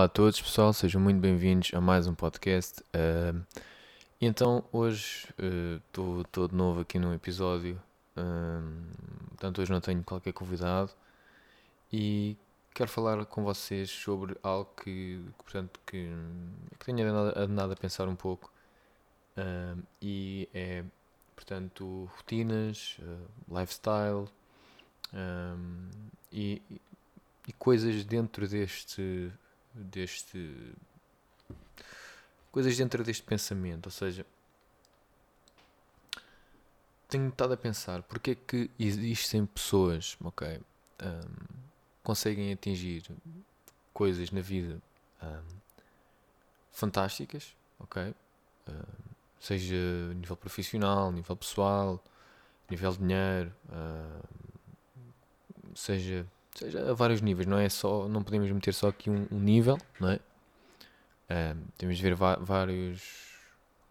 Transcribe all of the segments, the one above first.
olá a todos pessoal, sejam muito bem-vindos a mais um podcast. Uh, então hoje estou uh, de novo aqui num episódio, uh, portanto hoje não tenho qualquer convidado e quero falar com vocês sobre algo que, portanto, que, que tenho andado a pensar um pouco e é, portanto, rotinas, lifestyle e e coisas dentro deste deste coisas dentro deste pensamento, ou seja, tenho estado a pensar porque é que existem pessoas, ok, um, conseguem atingir coisas na vida um, fantásticas, ok, um, seja a nível profissional, nível pessoal, nível de dinheiro, seja seja a vários níveis, não é só, não podemos meter só aqui um, um nível, não é? Temos de ver vários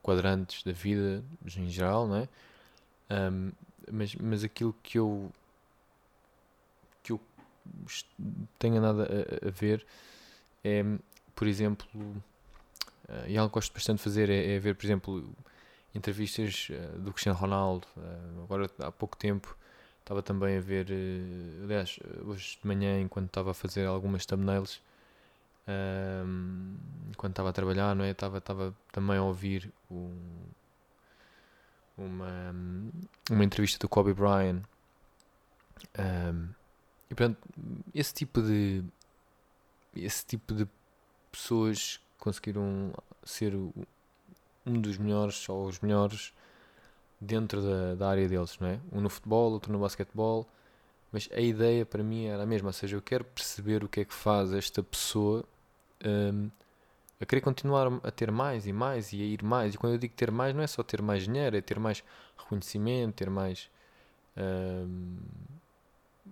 quadrantes da vida em geral, não é? Mas, mas aquilo que eu que eu tenho nada a, a ver é, por exemplo, uh, e algo que gosto bastante de fazer é, é ver, por exemplo, entrevistas uh, do Cristiano Ronaldo. Uh, agora há pouco tempo Estava também a ver, uh, aliás, hoje de manhã, enquanto estava a fazer algumas thumbnails, um, enquanto estava a trabalhar, não é? Estava, estava também a ouvir um, uma, uma entrevista do Kobe Bryant. Um, e portanto, esse tipo de esse tipo de pessoas conseguiram ser um dos melhores ou os melhores dentro da, da área deles, não é? Um no futebol, outro no basquetebol, mas a ideia para mim era a mesma, ou seja, eu quero perceber o que é que faz esta pessoa um, a querer continuar a ter mais e mais e a ir mais. E quando eu digo ter mais, não é só ter mais dinheiro, é ter mais reconhecimento, ter mais. Um,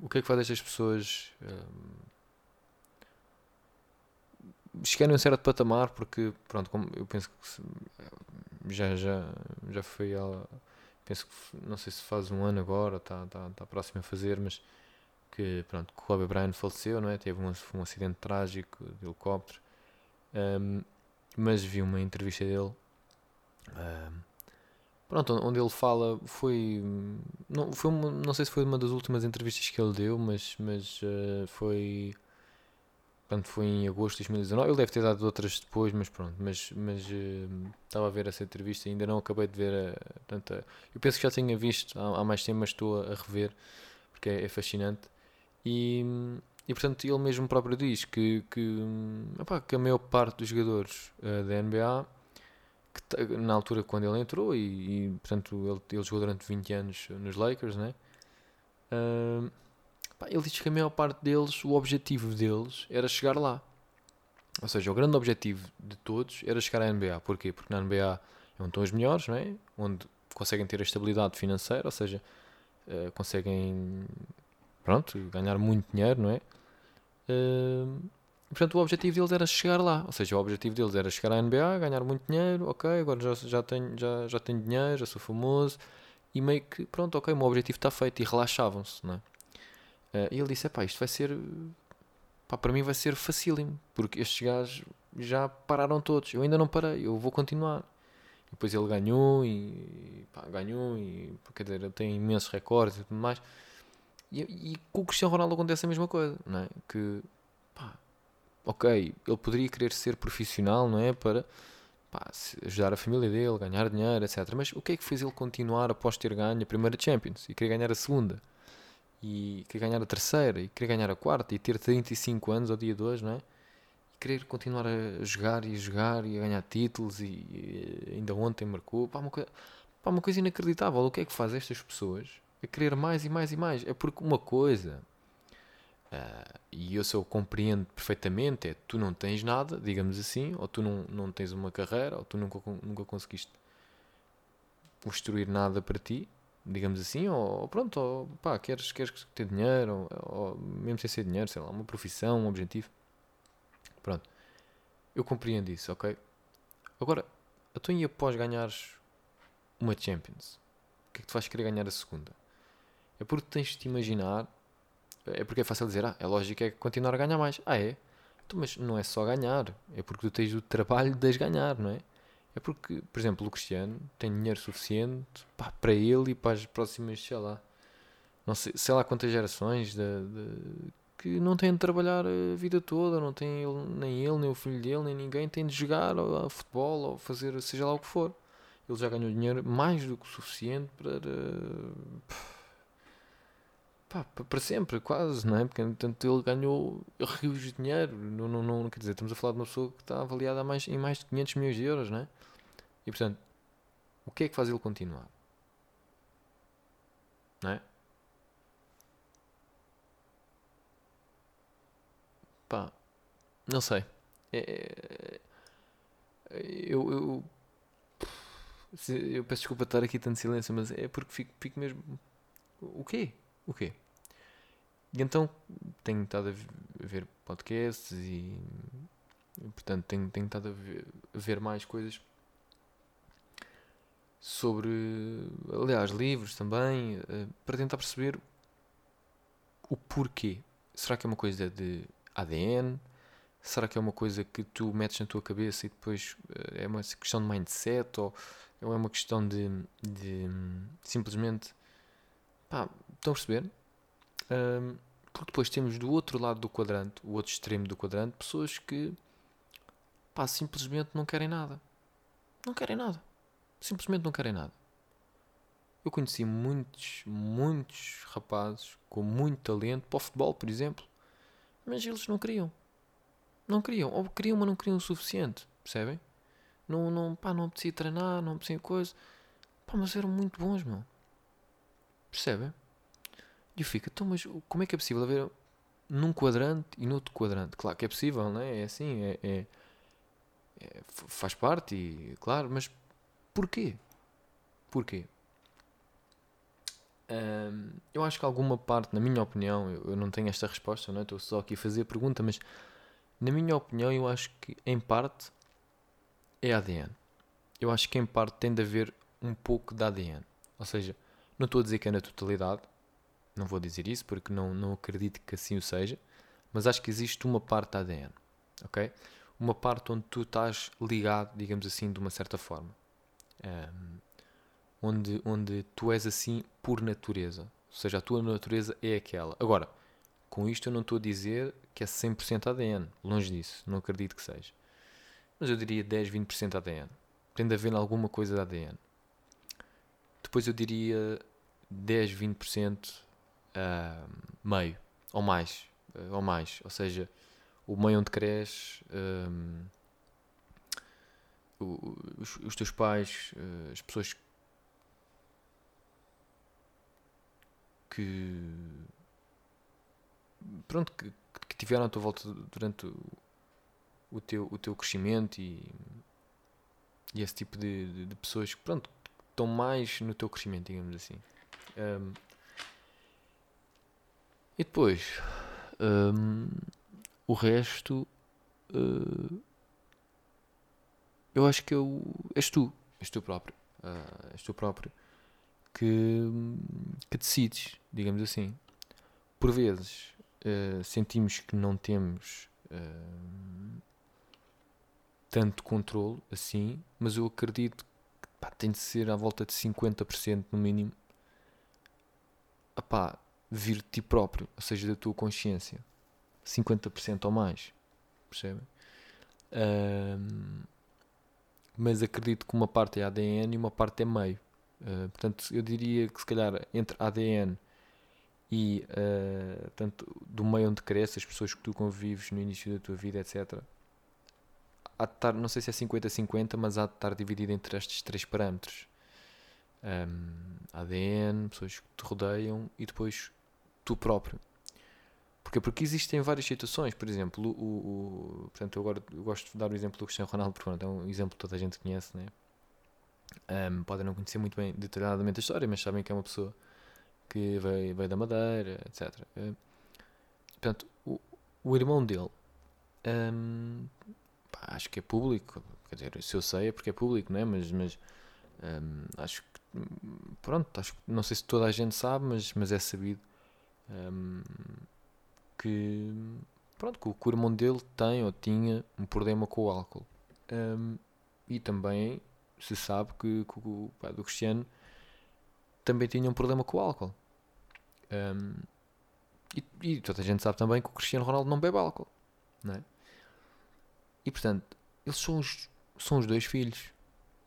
o que é que faz estas pessoas um, chegarem a um certo patamar? Porque, pronto, como eu penso que já, já, já foi penso que não sei se faz um ano agora, está tá, tá próximo a fazer, mas que pronto, que o Kobe Bryant faleceu, não é? Teve um, um acidente trágico de helicóptero. Um, mas vi uma entrevista dele. Um, pronto, onde ele fala foi não foi uma, não sei se foi uma das últimas entrevistas que ele deu, mas mas uh, foi Portanto, foi em agosto de 2019. Ele deve ter dado outras depois, mas pronto. Mas, mas uh, estava a ver essa entrevista ainda não acabei de ver. A, a, eu penso que já tinha visto há, há mais tempo, mas estou a, a rever porque é, é, fascinante. E, e portanto, ele mesmo próprio diz que, que, opa, que a maior parte dos jogadores uh, da NBA, que, na altura quando ele entrou, e, e portanto, ele, ele jogou durante 20 anos nos Lakers, né? Uh, ele diz que a maior parte deles, o objetivo deles era chegar lá. Ou seja, o grande objetivo de todos era chegar à NBA. Porquê? Porque na NBA é onde estão os melhores, não é? onde conseguem ter a estabilidade financeira, ou seja, uh, conseguem pronto, ganhar muito dinheiro, não é? Uh, portanto, o objetivo deles era chegar lá. Ou seja, o objetivo deles era chegar à NBA, ganhar muito dinheiro, ok, agora já, já, tenho, já, já tenho dinheiro, já sou famoso, e meio que, pronto, ok, o meu objetivo está feito, e relaxavam-se, não é? Uh, e ele disse: pá, isto vai ser. Pá, para mim vai ser facílimo, porque estes gajos já pararam todos. Eu ainda não parei, eu vou continuar. E depois ele ganhou e pá, ganhou e quer dizer, tem imensos recordes e tudo mais. E, e, com o Cristiano Ronaldo acontece a mesma coisa, não é? Que pá, ok, ele poderia querer ser profissional, não é? Para pá, ajudar a família dele, ganhar dinheiro, etc. Mas o que é que fez ele continuar após ter ganho a primeira Champions e querer ganhar a segunda? E querer ganhar a terceira e querer ganhar a quarta e ter 35 anos ao dia 2, não é? E querer continuar a jogar e a jogar e a ganhar títulos e, e ainda ontem marcou. Pá, uma, coisa, pá, uma coisa inacreditável. O que é que faz estas pessoas a querer mais e mais e mais? É porque uma coisa Uh, e eu, eu compreendo perfeitamente, é tu não tens nada, digamos assim, ou tu não, não tens uma carreira, ou tu nunca, nunca conseguiste construir nada para ti, digamos assim, ou, pronto, ou pá, queres, queres ter dinheiro, ou, ou, mesmo sem ser dinheiro, sei lá, uma profissão, um objetivo. Pronto. Eu compreendo isso, ok? Agora, a tua após ganhares uma Champions, o que é que te faz querer ganhar a segunda? É porque tens de te imaginar é porque é fácil dizer, ah, é lógico é continuar a ganhar mais. Ah, é? Então, mas não é só ganhar, é porque tu tens o trabalho de ganhar, não é? É porque, por exemplo, o Cristiano tem dinheiro suficiente pá, para ele e para as próximas, sei lá, não sei, sei lá quantas gerações de, de, que não têm de trabalhar a vida toda, não tem ele, nem ele, nem o filho dele, nem ninguém tem de jogar ou, futebol ou fazer seja lá o que for. Ele já ganhou dinheiro mais do que suficiente para. Uh, pá, para sempre, quase, não é? Porque, portanto, ele ganhou rios de dinheiro. Não, não, não, quer dizer, estamos a falar de uma pessoa que está avaliada mais, em mais de 500 milhões de euros, não é? E, portanto, o que é que faz ele continuar? Não é? Pá, não sei. É, é eu, eu, eu peço desculpa estar aqui tanto silêncio, mas é porque fico, fico mesmo. O quê? o quê? E então tenho estado a ver podcasts e, portanto tenho, tenho estado a ver, a ver, mais coisas sobre, aliás, livros também, uh, para tentar perceber o porquê. Será que é uma coisa de ADN? Será que é uma coisa que tu metes na tua cabeça e depois uh, é uma questão de mindset? Ou, é uma questão de, de simplesmente pá, Estão a perceber? Porque depois temos do outro lado do quadrante, o outro extremo do quadrante, pessoas que pá, simplesmente não querem nada. Não querem nada. Simplesmente não querem nada. Eu conheci muitos, muitos rapazes com muito talento para o futebol, por exemplo, mas eles não queriam. Não queriam. Ou queriam, mas não queriam o suficiente. Percebem? Não, não, pá, não apetecia treinar, não apetecia coisa. Pá, mas eram muito bons, meu. Percebem? E eu fico, então, mas como é que é possível haver num quadrante e noutro quadrante? Claro que é possível, não é? É assim, é, é, é faz parte, e, claro, mas porquê? Porquê? Um, eu acho que alguma parte, na minha opinião, eu, eu não tenho esta resposta, não é? estou só aqui a fazer a pergunta, mas na minha opinião, eu acho que em parte é ADN. Eu acho que em parte tem de haver um pouco de ADN. Ou seja, não estou a dizer que é na totalidade, não vou dizer isso porque não, não acredito que assim o seja, mas acho que existe uma parte da ADN, ok? Uma parte onde tu estás ligado, digamos assim, de uma certa forma. Um, onde, onde tu és assim por natureza. Ou seja, a tua natureza é aquela. Agora, com isto eu não estou a dizer que é 100% ADN. Longe disso. Não acredito que seja. Mas eu diria 10, 20% ADN. Tem de haver alguma coisa de ADN. Depois eu diria 10, 20% uh, meio ou mais, uh, ou mais, ou seja, o meio onde cresces, um, os, os, teus pais, uh, as pessoas que pronto que, que tiveram à tua volta durante o, o, teu, o teu crescimento e, e esse tipo de, de, de pessoas que pronto estão mais no teu crescimento, digamos assim. Um, e depois, um, o resto, uh, eu acho que eu, és tu, és tu próprio, uh, és tu próprio que, que decides, digamos assim. Por vezes uh, sentimos que não temos tanto controle assim, mas eu acredito que pá, tem de ser à volta de 50% no mínimo. Epá, vir de ti próprio, ou seja, da tua consciência. 50% ou mais. Percebem? Mas acredito que uma parte é ADN e uma parte é meio. Uh, portanto, eu diria que se calhar entre ADN e uh, tanto do meio onde cresces, as pessoas que tu convives no início da tua vida, etc. Há de estar, não sei se é 50-50, mas há de estar dividido entre estes três parâmetros. Um, ADN, pessoas que te rodeiam e depois tu próprio. Porquê? Porque existem várias situações, por exemplo, o, o, portanto, eu agora eu gosto de dar o exemplo do Cristiano Ronaldo, porque pronto, é um exemplo que toda a gente conhece, né? Ahm, podem não conhecer muito bem detalhadamente a história, mas sabem que é uma pessoa que veio, veio da Madeira, etc. Eh, portanto, o, o irmão dele, ahm, pá, acho que é público, quer dizer, se eu sei é porque é público, não é? Mas, mas ahm, acho que, pronto, acho não sei se toda a gente sabe, mas, mas é sabido que, pronto, que o, irmão dele tem ou tinha um problema com o álcool. Ahm, e também se sabe que, que o pai do Cristiano também tinha um problema com o álcool. Ahm, e, e toda a gente sabe também que o Cristiano Ronaldo não bebe álcool. Não é? E portanto, eles são os, são os dois filhos.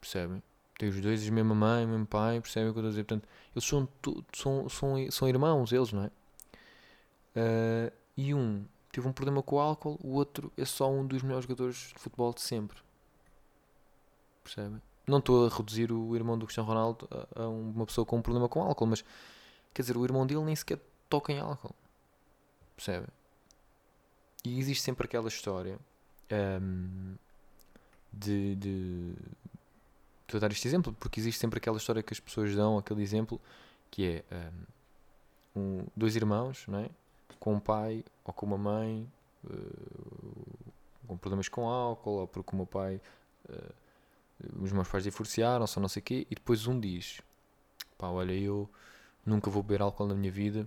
Percebem? Tem os dois, a mesma mãe, o mesmo pai. Percebem o que eu estou a dizer? Portanto, eles são, são, são, são irmãos, eles, não é? Ah, e um teve um problema com o álcool, o outro é só um dos melhores jogadores de futebol de sempre. Percebem? Não estou a reduzir o irmão do Cristiano Ronaldo a, a uma pessoa com um problema com álcool, mas quer dizer, o irmão dele nem sequer toca em álcool. Percebem? E existe sempre aquela história ahm, de, de. Estou a dar este exemplo porque existe sempre aquela história que as pessoas dão, aquele exemplo que é ahm, um, dois irmãos, não é? Com um pai ou com uma mãe eh, com problemas com álcool ou porque o meu pai eh, os meus pais divorciaram-se ou não sei o quê e depois um diz pá, olha, eu nunca vou beber álcool na minha vida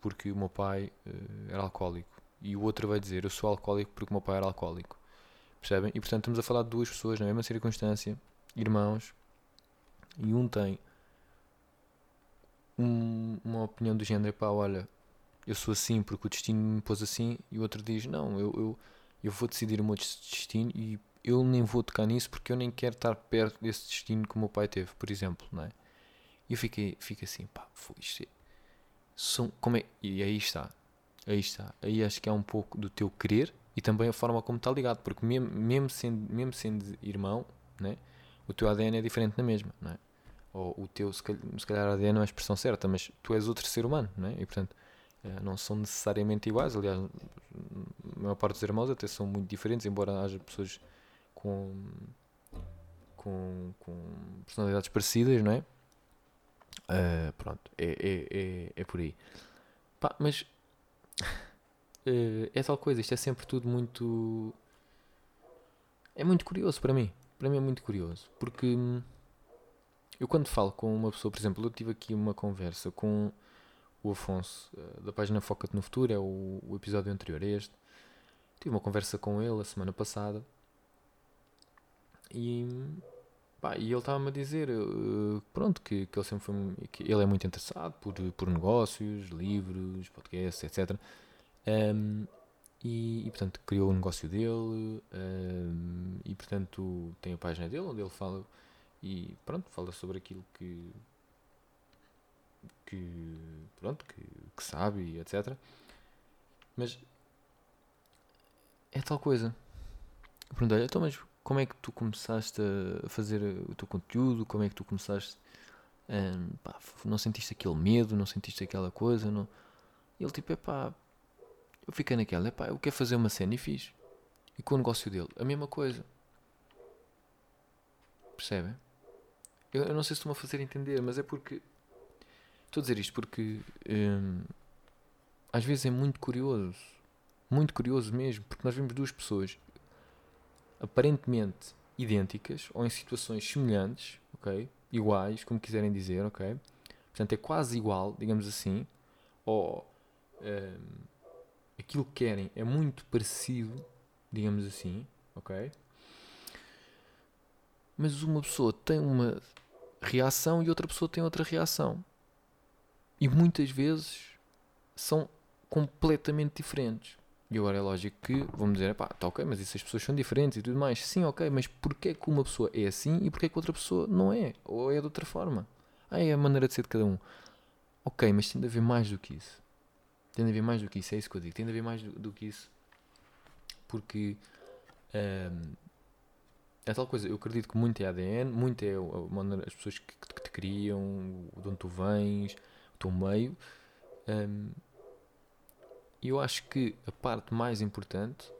porque o meu pai eh, era alcoólico e o outro vai dizer eu sou alcoólico porque o meu pai era alcoólico percebem? E portanto estamos a falar de duas pessoas na mesma circunstância irmãos e um tem um- uma opinião do género pá, olha eu sou assim porque o destino me pôs assim e o outro diz não, eu, eu, eu vou decidir o meu des- destino e eu nem vou tocar nisso porque eu nem quero estar perto desse destino que o meu pai teve, por exemplo, não é? E eu fiquei, fico assim, pá, foi isto. é- São, como é, e aí está, aí está, aí acho que é um pouco do teu querer e também a forma como está ligado, porque mesmo, mesmo, sendo, mesmo sendo irmão, né, o teu ADN é diferente na mesma, não é? Ou o teu, se calhar, se calhar ADN não é a expressão certa, mas tu és outro ser humano, não é? E portanto, não são necessariamente iguais. Aliás, a maior parte dos irmãos até são muito diferentes, embora haja pessoas com, com, com personalidades parecidas, não é? Eh, pronto, é, é, é, é por aí. Pá, mas eh, é tal coisa, isto é sempre tudo muito. É muito curioso para mim. Para mim é muito curioso. Porque hum, eu quando falo com uma pessoa, por exemplo, eu tive aqui uma conversa com o Afonso, eh, da página Foca-te no Futuro, é o, o episódio anterior a este. Tive uma conversa com ele a semana passada e, pá, e ele estava-me a dizer, eh, pronto, que, que ele sempre foi, que ele é muito interessado por, por negócios, livros, podcasts, etc. Ehm, e, e, portanto criou o negócio dele ehm, e portanto tem a página dele onde ele fala e pronto, fala sobre aquilo que que pronto, que, que sabe e etc. Mas é tal coisa. Perguntei-lhe, então, mas como é que tu começaste a fazer o teu conteúdo? Como é que tu começaste? hum, pá, não sentiste aquele medo? Não sentiste aquela coisa? Não... Ele tipo, é pá, eu fiquei naquela, é pá, eu quero fazer uma cena e fiz. E com o negócio dele, a mesma coisa. Percebem? Eu, eu não sei se estou-me a fazer entender, mas é porque. Estou a dizer isto porque. hum, às vezes é muito curioso. Muito curioso mesmo, porque nós vemos duas pessoas aparentemente idênticas ou em situações semelhantes, ok? Iguais, como quiserem dizer, ok? Portanto, é quase igual, digamos assim, ou hum, aquilo que querem é muito parecido, digamos assim, ok? Mas uma pessoa tem uma reação e outra pessoa tem outra reação. E muitas vezes são completamente diferentes. E agora é lógico que vamos dizer, pá, tá ok, mas essas pessoas são diferentes e tudo mais. Sim, ok, mas porquê que uma pessoa é assim e porquê que outra pessoa não é? Ou é de outra forma? Ah, é a maneira de ser de cada um. Ok, mas tem de haver mais do que isso. Tem de haver mais do que isso, é isso que eu digo. Tem de haver mais do, do que isso. Porque ehm, é tal coisa, eu acredito que muito é ADN, muito é a maneira, as pessoas que, que te criam, de onde tu vens, o teu meio. E eu acho que a parte mais importante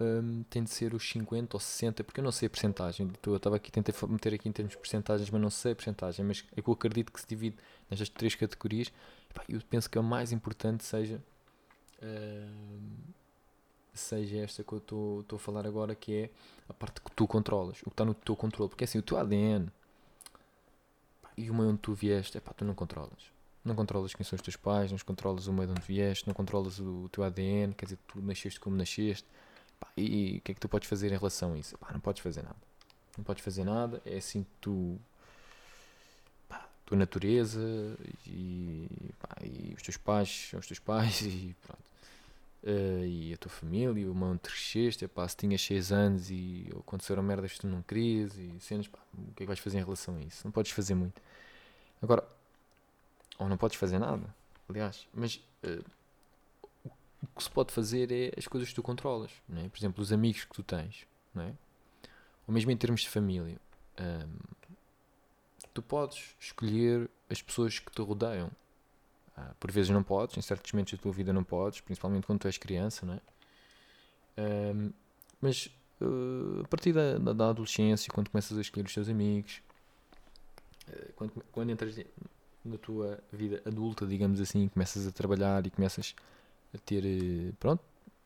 hum, tem de ser os 50 ou 60, porque eu não sei a porcentagem. Eu estava aqui, tentei meter aqui em termos de porcentagens, mas não sei a porcentagem. Mas é eu acredito que se divide nestas três categorias. Eu penso que a mais importante seja. hum, seja esta que eu estou a falar agora, que é a parte que tu controlas, o que está no teu controle. Porque assim, o teu ADN e o meio onde tu vieste, é pá, tu não controlas. Não controlas quem são os teus pais, não controlas o meio de onde vieste, não controlas o, teu ADN, quer dizer, tu nasceste como nasceste. Pá, e o que é que tu podes fazer em relação a isso? Pá, não podes fazer nada. Não podes fazer nada, é assim que tu. Pá, tua natureza e, pá, e os teus pais são os teus pais e pronto. Uh, e a tua família, o mão cresceste, pá, se tinhas 6 anos e aconteceram merdas que tu não querias e cenas, pá, o que é que vais fazer em relação a isso? Não podes fazer muito. Agora, ou não podes fazer nada, aliás, mas uh, o que se pode fazer é as coisas que tu controlas, não é? por exemplo, os amigos que tu tens, não é? ou mesmo em termos de família. Um, tu podes escolher as pessoas que te rodeiam. Ah, por vezes não podes, em certos momentos da tua vida não podes, principalmente quando tu és criança, não é? Um, mas uh, a partir da, da, adolescência, quando começas a escolher os teus amigos, uh, quando, quando entras na tua vida adulta, digamos assim, começas a trabalhar e começas a ter, eh, pronto,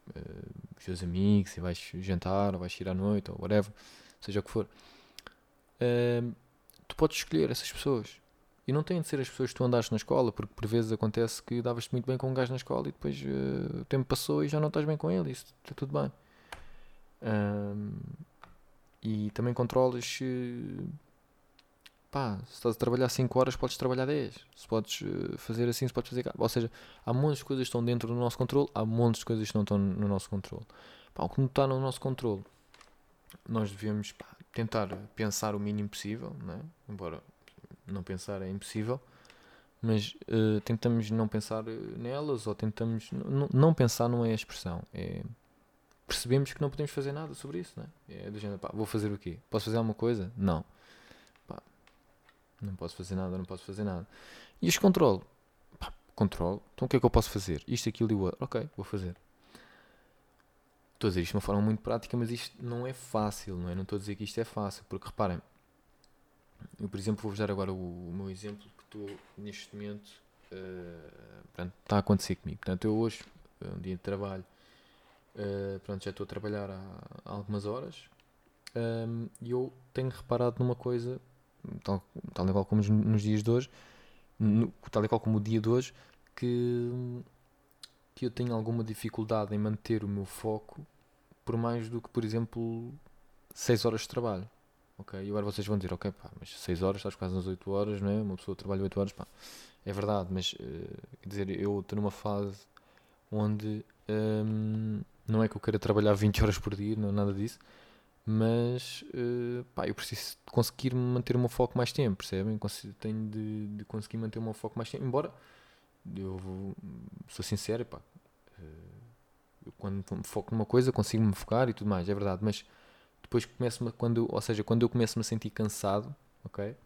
uh, os teus amigos, e vais jantar, ou vais ir à noite, ou whatever, seja o que for, uh, tu podes escolher essas pessoas. E não têm de ser as pessoas que tu andaste na escola, porque por vezes acontece que davas-te muito bem com um gajo na escola e depois uh, o tempo passou e já não estás bem com ele, isso está tudo bem. e também controlas pá, se estás a trabalhar 5 horas, podes trabalhar 10. Se podes eh, fazer assim, se podes fazer. Ou seja, há montes de coisas que estão dentro do nosso controle, há montes de coisas que não estão no nosso controle. Pá, o que não está no nosso controle, nós devemos pá, tentar pensar o mínimo possível, né? embora não pensar é impossível, mas uh, tentamos não pensar eh, nelas ou tentamos. Não pensar não é a expressão, é percebemos que não podemos fazer nada sobre isso, né? É do género, pá, vou fazer o quê? Posso fazer alguma coisa? Não. Não posso fazer nada, não posso fazer nada. E este controle? Pá, controle. Então o que é que eu posso fazer? Isto, aquilo e o outro. Ok, vou fazer. Estou a dizer isto de uma forma muito prática, mas isto não é fácil, não é? Não estou a dizer que isto é fácil, porque reparem, eu por exemplo vou-vos dar agora o, o, meu exemplo que estou neste momento, uh, pronto, está a acontecer comigo. Portanto, eu hoje, é um dia de trabalho, uh, pronto, já estou a trabalhar há, há algumas horas um, e eu tenho reparado numa coisa tal, tal e qual como nos dias de hoje, no, tal e qual como o dia de hoje, que, que eu tenho alguma dificuldade em manter o meu foco por mais do que, por exemplo, 6 horas de trabalho. Ok? E agora vocês vão dizer, ok, pá, mas 6 horas, estás quase nas 8 horas, não é? Uma pessoa trabalha 8 horas, pá. É verdade, mas uh, quer dizer, eu estou numa fase onde um, não é que eu queira trabalhar 20 horas por dia, não nada disso, mas uh, pá, eu preciso de conseguir manter o meu foco mais tempo, percebem? Tenho de, de conseguir manter o meu foco mais tempo, embora eu sou sincero, pá, uh, quando me foco numa coisa consigo me focar e tudo mais, é verdade, mas depois começo quando, ou seja, quando eu começo -me a sentir cansado, ok?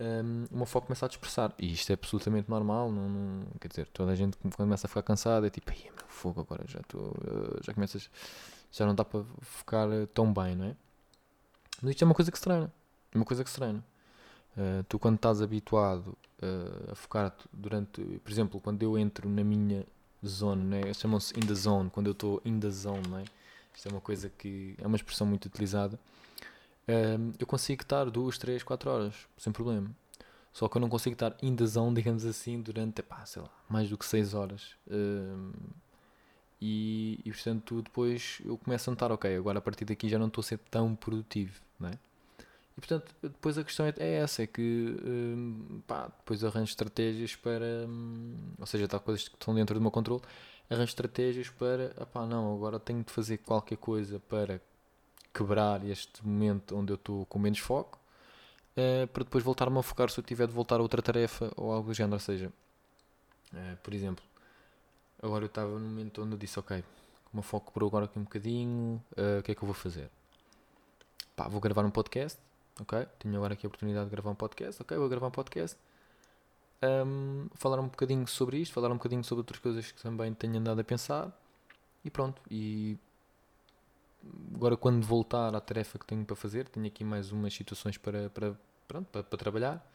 Um, o meu foco começa a dispersar. E isto é absolutamente normal. Não, não, quer dizer, toda a gente quando começa a ficar cansado é tipo, ai meu fogo, agora já estou. Uh, já começas já não dá para focar eh, tão bem, não é? Mas isto é uma coisa que se treina. É uma coisa que se treina. Uh, tu quando estás habituado uh, a focar durante, por exemplo, quando eu entro na minha zone, né? chamam-se in the zone, quando eu estou in the zone, é? Isto é uma coisa que é uma expressão muito utilizada. Uh, eu consigo estar 2, 3, 4 horas, sem problema. Só que eu não consigo estar in the zone, digamos assim, durante, pá, sei lá, mais do que 6 horas. Uh, e, e portanto depois eu começo a notar, ok, agora a partir daqui já não estou a ser tão produtivo, não é? E portanto, depois a questão é, é essa, é que hum, pá, depois arranjo estratégias para, hum, ou seja, está coisas que estão dentro do meu controle, arranjo estratégias para, pá, não, agora tenho de fazer qualquer coisa para quebrar este momento onde eu estou com menos foco, uh, para depois voltar-me a focar se eu tiver de voltar a outra tarefa ou algo do género, ou seja, uh, por exemplo, Agora eu estava no momento onde eu disse, ok, o meu foco por agora aqui um bocadinho, uh, o que é que eu vou fazer? Pá, vou gravar um podcast, ok? Tenho agora aqui a oportunidade de gravar um podcast, ok? Vou gravar um podcast. um, falar um bocadinho sobre isto, falar um bocadinho sobre outras coisas que também tenho andado a pensar e pronto. E agora quando voltar à tarefa que tenho para fazer, tenho aqui mais umas situações para, para, pronto, para, para trabalhar.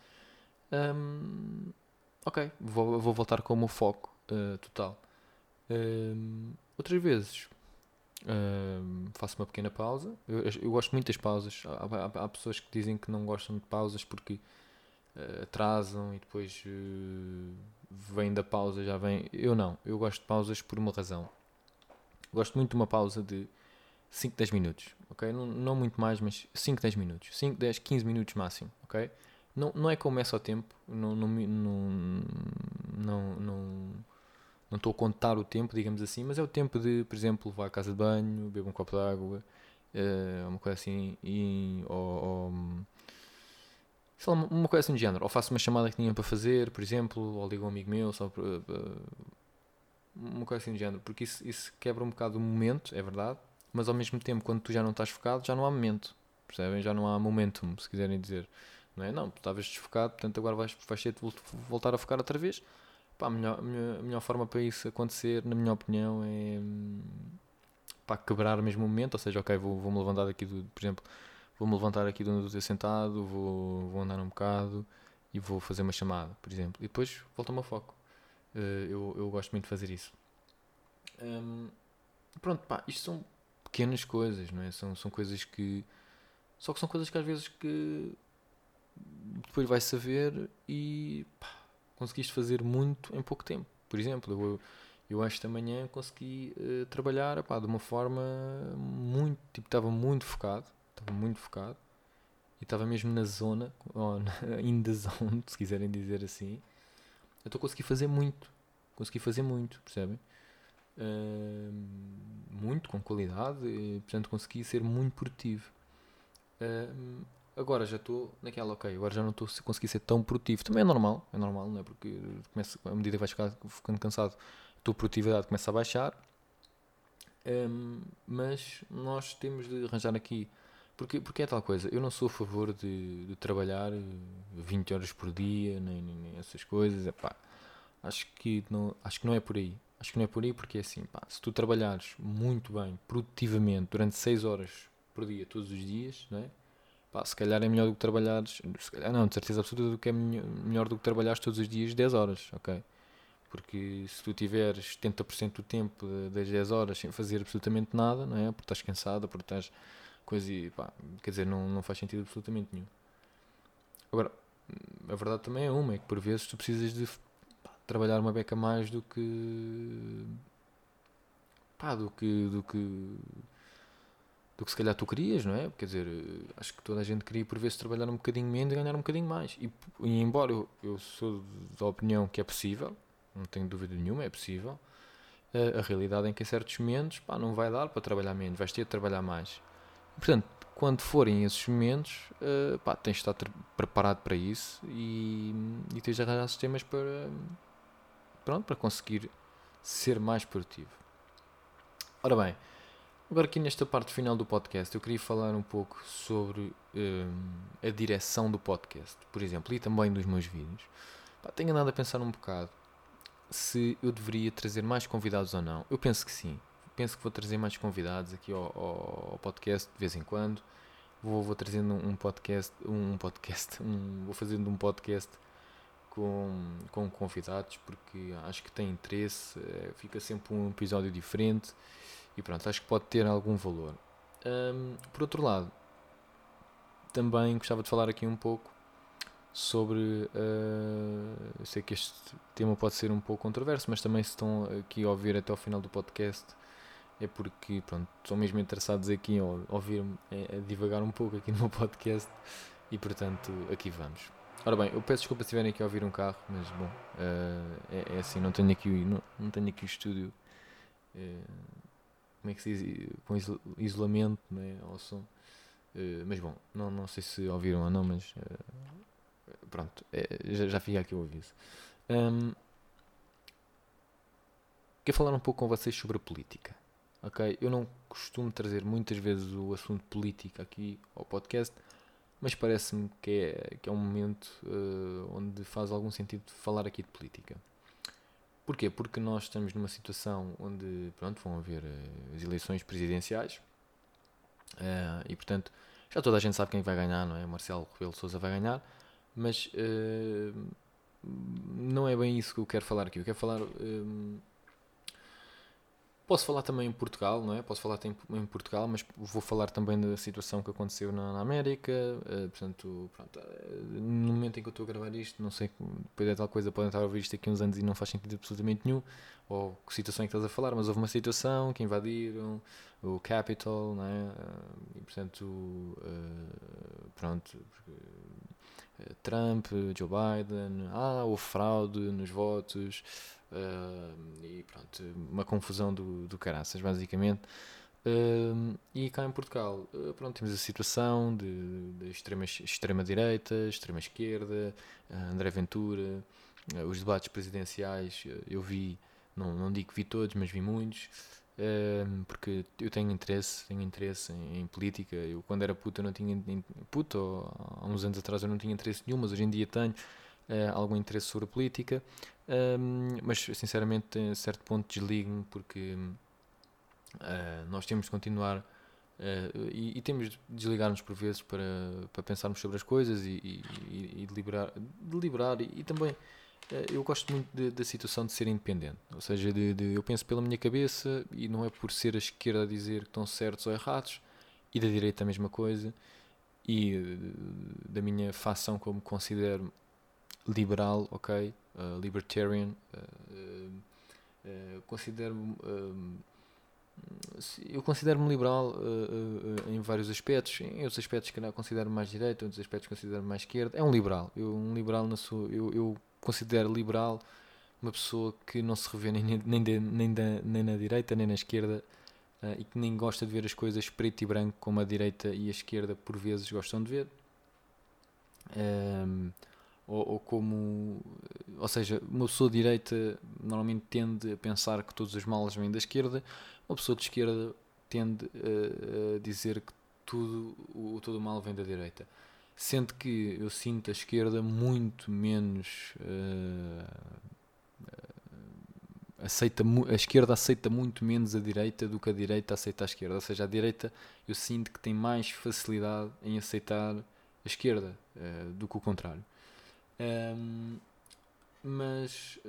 Um, ok, vou, vou voltar com o meu foco uh, total. Um, outras vezes faço uma pequena pausa. Eu, eu, gosto muito das pausas. Há, há, há, pessoas que dizem que não gostam de pausas porque uh, atrasam e depois uh, vem da pausa, já vem. Eu não, eu gosto de pausas por uma razão. Gosto muito de uma pausa de 5, 10 minutos, ok? Não, não muito mais, mas 5, 10 minutos. 5, 10, 15 minutos máximo, ok? Não, não é que começa ao tempo, não, não, não, não, não estou a contar o tempo, digamos assim, mas é o tempo de, por exemplo, levar à casa de banho, beber um copo de água, uh, uma coisa assim, e, ou, ou sei lá, uma coisa assim de género. Ou faço uma chamada que tinha para fazer, por exemplo, ou ligo um amigo meu, só para, uh, uma coisa assim de género, porque isso, isso quebra um bocado o momento, é verdade, mas ao mesmo tempo, quando tu já não estás focado, já não há momento, percebem? Já não há momentum, se quiserem dizer. Não é? Não, estavas desfocado, portanto agora vais, vais ter de voltar a focar outra vez. Pá, a, melhor, a, melhor, forma para isso acontecer, na minha opinião, é pá, quebrar mesmo o momento, ou seja, ok, vou, vou-me levantar aqui, do, por exemplo, vou-me levantar aqui do onde estou sentado, vou, vou andar um bocado e vou fazer uma chamada, por exemplo, e depois volta-me ao foco. Uh, eu, eu gosto muito de fazer isso. Um, pronto, pá, isto são pequenas coisas, não é? São, são coisas que. Só que são coisas que às vezes que depois vai saber e pá, conseguiste fazer muito em pouco tempo. Por exemplo, eu, eu esta manhã consegui uh, trabalhar de uma forma muito. Tipo, estava muito focado. Estava muito focado. E estava mesmo na zona, ou na, in the zone, se quiserem dizer assim. Então consegui fazer muito. Consegui fazer muito, percebem? Uh, muito, com qualidade. E, portanto, consegui ser muito produtivo. Uh, agora já estou naquela, ok, agora já não estou a conseguir ser tão produtivo. Também é normal, é normal, não é? Porque começa, à medida que vais ficar, ficando cansado, a tua produtividade começa a baixar. Um, mas nós temos de arranjar aqui. Porque, porque é tal coisa, eu não sou a favor de, de trabalhar 20 horas por dia, nem, nem, nem essas coisas. Epá, acho, que não, acho que não é por aí. Acho que não é por aí porque é assim, pá, se tu trabalhares muito bem, produtivamente, durante 6 horas por dia, todos os dias, não é? Pá, se calhar é melhor do que trabalhares, se calhar não, de certeza absoluta do que é melhor do que trabalhares todos os dias 10 horas, ok? Porque se tu tiveres 70% do tempo das 10 horas sem fazer absolutamente nada, não é? Porque estás cansado, porque estás coisa e pá, quer dizer, não, não faz sentido absolutamente nenhum. Agora, a verdade também é uma, é que por vezes tu precisas de pá, trabalhar uma beca mais do que pá, do que do que do que se calhar tu querias, não é? Quer dizer, acho que toda a gente queria por vezes trabalhar um bocadinho menos e ganhar um bocadinho mais. E, e embora eu, eu sou da opinião que é possível, não tenho dúvida nenhuma, é possível, a, a realidade é que em certos momentos pá, não vai dar para trabalhar menos, vais ter de trabalhar mais. Portanto, quando forem esses momentos, uh, pá, tens de estar preparado para isso e, e tens de arranjar sistemas para, pronto, para conseguir ser mais produtivo. Ora bem, Agora aqui nesta parte final do podcast eu queria falar um pouco sobre um, a direção do podcast, por exemplo, e também dos meus vídeos. Pá, tenho andado a pensar um bocado se eu deveria trazer mais convidados ou não. Eu penso que sim. Penso que vou trazer mais convidados aqui ao, ao podcast de vez em quando. Vou, vou trazendo um podcast, um podcast, um, vou fazendo um podcast com, com convidados porque acho que tem interesse, é, fica sempre um episódio diferente e pronto, acho que pode ter algum valor. Um, por outro lado, também gostava de falar aqui um pouco sobre. Uh, eu sei que este tema pode ser um pouco controverso, mas também se estão aqui a ouvir até ao final do podcast é porque pronto, estão mesmo interessados aqui em ouvir-me a divagar um pouco aqui no meu podcast e portanto aqui vamos. Ora bem, eu peço desculpa se estiverem aqui a ouvir um carro, mas bom, uh, é, é, assim, não tenho aqui, não, não tenho aqui o estúdio. Uh, como é que se diz, com isolamento né, ao som. Uh, mas bom, não, não sei se ouviram ou não, mas uh, pronto, é, já, já fica aqui o aviso. Um, quero falar um pouco com vocês sobre a política. Ok? Eu não costumo trazer muitas vezes o assunto política aqui ao podcast, mas parece-me que é, que é um momento uh, onde faz algum sentido falar aqui de política. Porquê? Porque nós estamos numa situação onde pronto, vão haver uh, as eleições presidenciais uh, e, portanto, já toda a gente sabe quem vai ganhar, não é? Marcelo Rebelo Souza vai ganhar, mas não é bem isso que eu quero falar aqui. Eu quero falar Posso falar também em Portugal, não é? Posso falar em Portugal, mas vou falar também da situação que aconteceu na, na América. Uh, portanto, pronto, uh, no momento em que eu estou a gravar isto, não sei, depois é tal coisa, podem estar a ouvir isto aqui uns anos e não faz sentido absolutamente nenhum, ou que situação é que estás a falar, mas houve uma situação que invadiram o Capitol, não é? Uh, e portanto, pronto, Trump, Joe Biden, ah, houve fraude nos votos. E pronto, uma confusão do, do caraças, basicamente. Uh, e cá em Portugal, uh, pronto, temos a situação de, de extrema, extrema direita, extrema esquerda, André Ventura, os debates presidenciais, eu vi, não, não digo que vi todos, mas vi muitos. porque eu tenho interesse, tenho interesse em, em, política. Eu quando era puto eu não tinha puto, há uns anos atrás eu não tinha interesse nenhum, mas hoje em dia tenho algum interesse sobre política. Um, mas sinceramente, a certo ponto, desligo-me porque uh, nós temos de continuar uh, e, e, temos de desligar-nos por vezes para, para pensarmos sobre as coisas e, e, e deliberar, deliberar e, também. Uh, eu gosto muito da situação de ser independente, ou seja, de, de, eu penso pela minha cabeça e não é por ser a esquerda a dizer que estão certos ou errados, e da direita a mesma coisa, e da minha facção como considero liberal, ok, uh, libertarian, uh, uh, considero eu considero-me liberal em vários aspectos, em outros aspectos que considero mais direita, em outros aspectos considero mais esquerda. É um liberal. Eu, um liberal na sua, eu, eu considero liberal uma pessoa que não se revê nem, nem, de, nem, da, nem na direita nem na esquerda uh, e que nem gosta de ver as coisas preto e branco como a direita e a esquerda por vezes gostam de ver. Um, ou, ou, como, ou seja, uma pessoa de direita normalmente tende a pensar que todos os males vêm da esquerda, uma pessoa de esquerda tende a, a dizer que tudo o todo o mal vem da direita. Sendo que eu sinto a esquerda muito menos uh, aceita a esquerda aceita muito menos a direita do que a direita aceita a esquerda. Ou seja, a direita eu sinto que tem mais facilidade em aceitar a esquerda uh, do que o contrário. Um, mas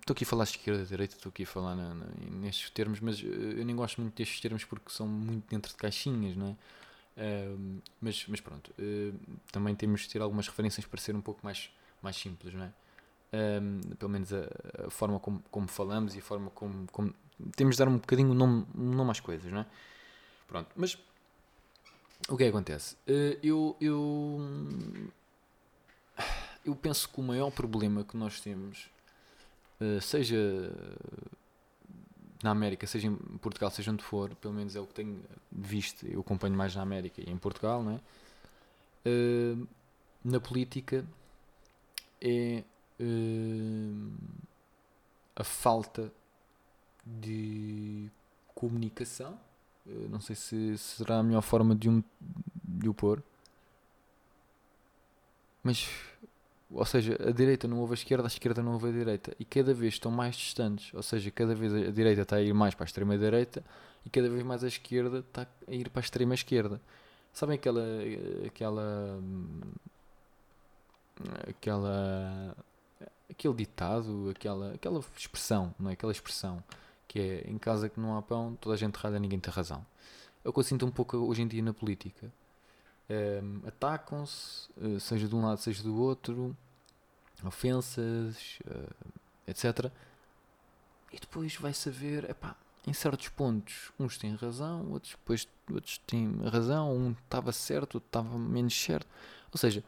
estou aqui a falar esquerda, direita, estou aqui a falar na, na, nestes termos, mas uh, eu nem gosto muito destes termos porque são muito dentro de caixinhas, não é? Mas, mas pronto, uh, também temos de ter algumas referências para ser um pouco mais, mais simples, não é? pelo menos a, a, forma como, como falamos e a forma como, como temos de dar um bocadinho o nome, nome às coisas, não é? Pronto, mas o que é que acontece? Uh, eu, eu eu penso que o maior problema que nós temos, uh, seja na América, seja em Portugal, seja onde for, pelo menos é o que tenho visto, eu acompanho mais na América e em Portugal, não é? Uh, na política é uh, a falta de comunicação. Não sei se será a melhor forma de, um, de o pôr, mas ou seja, a direita não ouve a esquerda, a esquerda não ouve a direita. E cada vez estão mais distantes. Ou seja, cada vez a direita está a ir mais para a extrema direita e cada vez mais a esquerda está a ir para a extrema esquerda. Sabem aquela. aquela. aquela. aquele ditado, aquela, aquela expressão, não é? Aquela expressão que é em casa que não há pão, toda a gente ralha, ninguém tem razão. É o que eu sinto um pouco hoje em dia na política um, atacam-se, uh, seja de um lado, seja do outro, ofensas, uh, eh, etc. E depois vai-se ver, epá, em certos pontos, uns têm razão, outros, depois, outros têm razão, um estava certo, outro estava menos certo. Ou seja,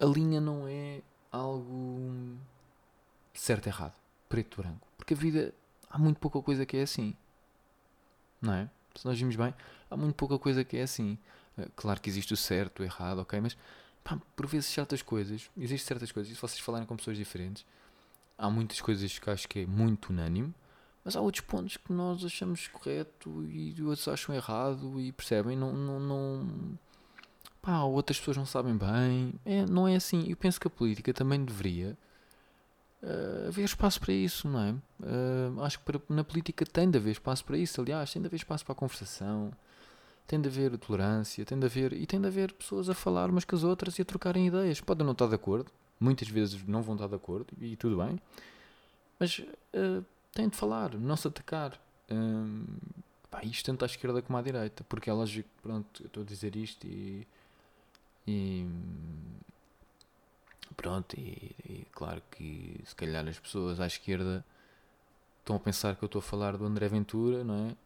a linha não é algo certo errado, preto branco. Porque a vida há muito pouca coisa que é assim. Não é? Se nós vimos bem, há muito pouca coisa que é assim. Eh, claro que existe o certo, o errado, ok, mas pá, por vezes certas coisas, existem certas coisas, e se vocês falarem com pessoas diferentes, há muitas coisas que acho que é muito unânime, Mas há outros pontos que nós achamos correto e outros acham errado e percebem? Não, não, não pá, outras pessoas não sabem bem. É, não é assim. Eu penso que a política também deveria uh, haver espaço para isso, não é? Uh, acho que para, na política tem de haver espaço para isso. Aliás, tem de haver espaço para a conversação, tem de haver tolerância, tem de haver e tem de haver pessoas a falar umas com as outras e a trocarem ideias. Podem não estar de acordo, muitas vezes não vão estar de acordo e tudo bem, mas uh, têm de falar, não se atacar. Um, pá, isto tanto à esquerda como à direita, porque é lógico, pronto, eu estou a dizer isto e e pronto, e, e, claro que se calhar as pessoas à esquerda estão a pensar que eu estou a falar do André Ventura, não é?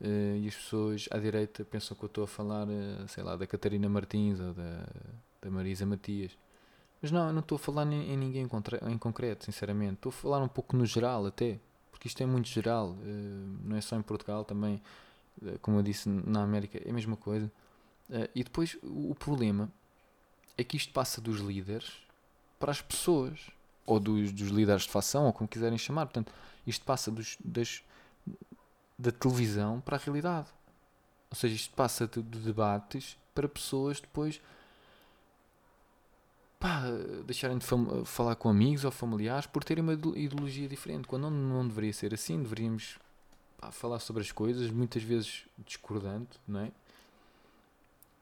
Uh, e as pessoas à direita pensam que eu estou a falar, uh, sei lá, da Catarina Martins ou da, da Marisa Matias. Mas não, eu não estou a falar em, em ninguém em concreto, sinceramente. Estou a falar um pouco no geral até, porque isto é muito geral, uh, não é só em Portugal, também, como eu disse, na América é a mesma coisa. E depois o problema é que isto passa dos líderes para as pessoas, ou dos, dos líderes de facção, ou como quiserem chamar. Portanto, isto passa dos, das, da televisão para a realidade. Ou seja, isto passa de, de debates para pessoas depois pá, deixarem de falar com amigos ou familiares por terem uma ideologia diferente. Quando não, não deveria ser assim, deveríamos pá, falar sobre as coisas, muitas vezes discordando, não é?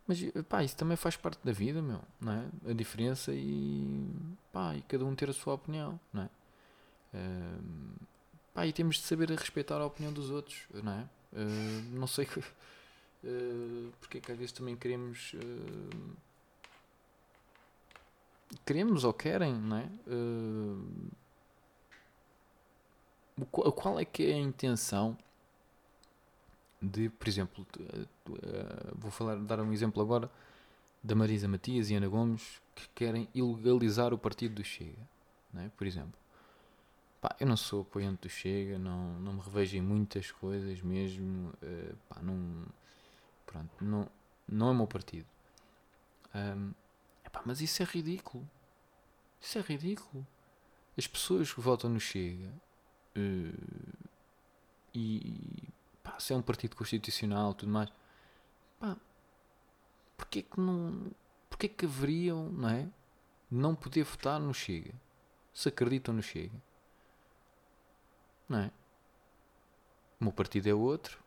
Mas pá, isso também faz parte da vida, meu, não é? A diferença e pá, e cada um ter a sua opinião, não é? Uh, pá, e temos de saber respeitar a opinião dos outros, não é? Uh, não sei que, uh, porque é que às vezes também queremos uh, queremos ou querem, não é? Uh, qual é que é a intenção de, por exemplo, uh, vou falar, dar um exemplo agora da Marisa Matias e Ana Gomes que querem ilegalizar o partido do Chega, é? por exemplo. Pá, eu não sou apoiante do Chega, não, não me revejo em muitas coisas mesmo, uh, pá, não, pronto, não, não é o meu partido. Um, epá, mas isso é ridículo. Isso é ridículo. As pessoas que votam no Chega uh, e pá, se é um partido constitucional tudo mais, pá, porque que não. Porque que haveriam, não é? Não poder votar no Chega? Se acreditam no Chega? Não é? O meu partido é outro.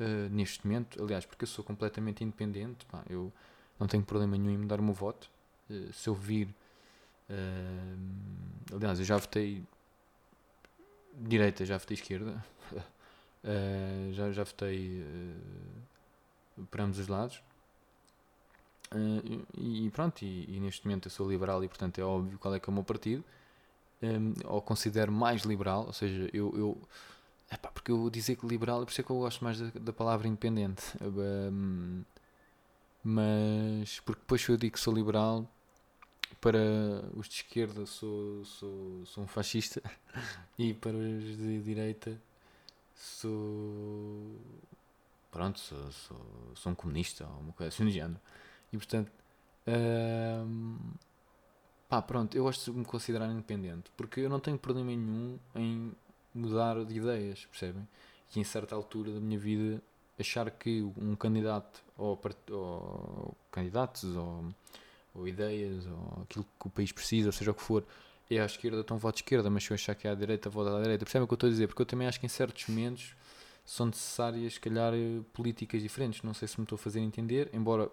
Uh, neste momento, aliás, porque eu sou completamente independente, pá, eu não tenho problema nenhum em mudar o meu voto. Uh, se eu vir. Uh, aliás, eu já votei direita, já votei esquerda. Uh, já, já votei uh, para ambos os lados. Uh, e, e, pronto, e, e, neste momento eu sou liberal e portanto é óbvio qual é que é o meu partido. Um, ou considero mais liberal, ou seja, eu, eu epá, porque eu dizer que liberal é por isso que eu gosto mais da, da palavra independente. Um, mas porque depois eu digo que sou liberal para os de esquerda sou, sou, sou um fascista e para os de direita sou. Pronto, sou, sou, sou um comunista ou uma coisa assim do género. E portanto. Hum, pá, pronto, eu gosto de me considerar independente porque eu não tenho problema nenhum em mudar de ideias, percebem? E em certa altura da minha vida achar que um candidato ou, ou candidatos ou, ou ideias ou aquilo que o país precisa, ou seja o que for, é à esquerda, então voto esquerda, mas se eu achar que é à direita, vou à direita. Percebem o que eu estou a dizer? Porque eu também acho que em certos momentos são necessárias, se calhar, políticas diferentes. Não sei se me estou a fazer entender, embora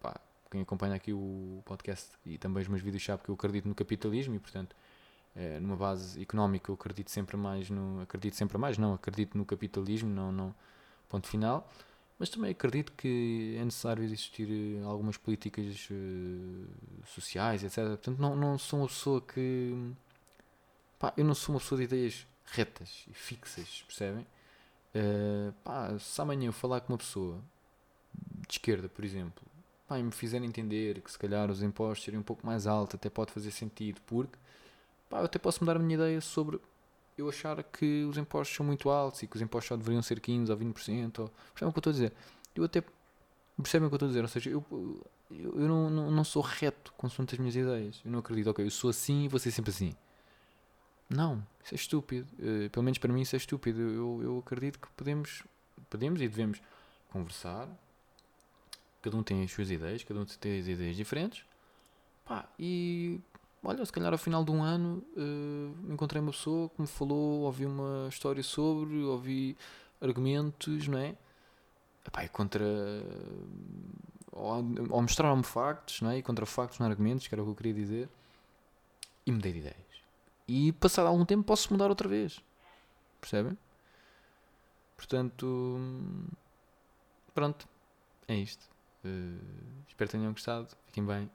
pá, quem acompanha aqui o podcast e também os meus vídeos sabe que eu acredito no capitalismo e, portanto, é, numa base económica eu acredito sempre mais no. Acredito sempre mais, não, acredito no capitalismo, não, não. Ponto final. Mas também acredito que é necessário existir eh, algumas políticas uh, sociais, etc. Portanto, não, não sou uma pessoa que. Pá, eu não sou uma pessoa de ideias retas e fixas, percebem? Uh, pá, se amanhã eu falar com uma pessoa de esquerda, por exemplo, pá, e me fizer entender que se calhar os impostos seriam um pouco mais altos, até pode fazer sentido, porque pá, eu até posso mudar a minha ideia sobre eu achar que os impostos são muito altos e que os impostos só deveriam ser 15% ou 20%. Ou, percebem o que eu estou a dizer? Eu até. Percebem o que eu estou a dizer? Ou seja, eu, eu, eu não, não, não sou reto com as minhas ideias. Eu não acredito, ok, eu sou assim e vou ser sempre assim. Não, isso é estúpido. Uh, pelo menos para mim isso é estúpido. Eu, eu acredito que podemos, podemos e devemos conversar. Cada um tem as suas ideias, cada um tem as ideias diferentes. Pá, e olha, se calhar ao final de um ano uh, encontrei uma pessoa que me falou, ouvi uma história sobre, ouvi argumentos, não é? Epá, e contra. Ou, ou mostraram-me factos, não é? E contra factos, não argumentos, que era o que eu queria dizer. E mudei de ideias. E passado algum tempo posso mudar outra vez. Percebem? Portanto. Pronto. É isto. Uh, espero que tenham gostado. Fiquem bem.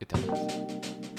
Até mais.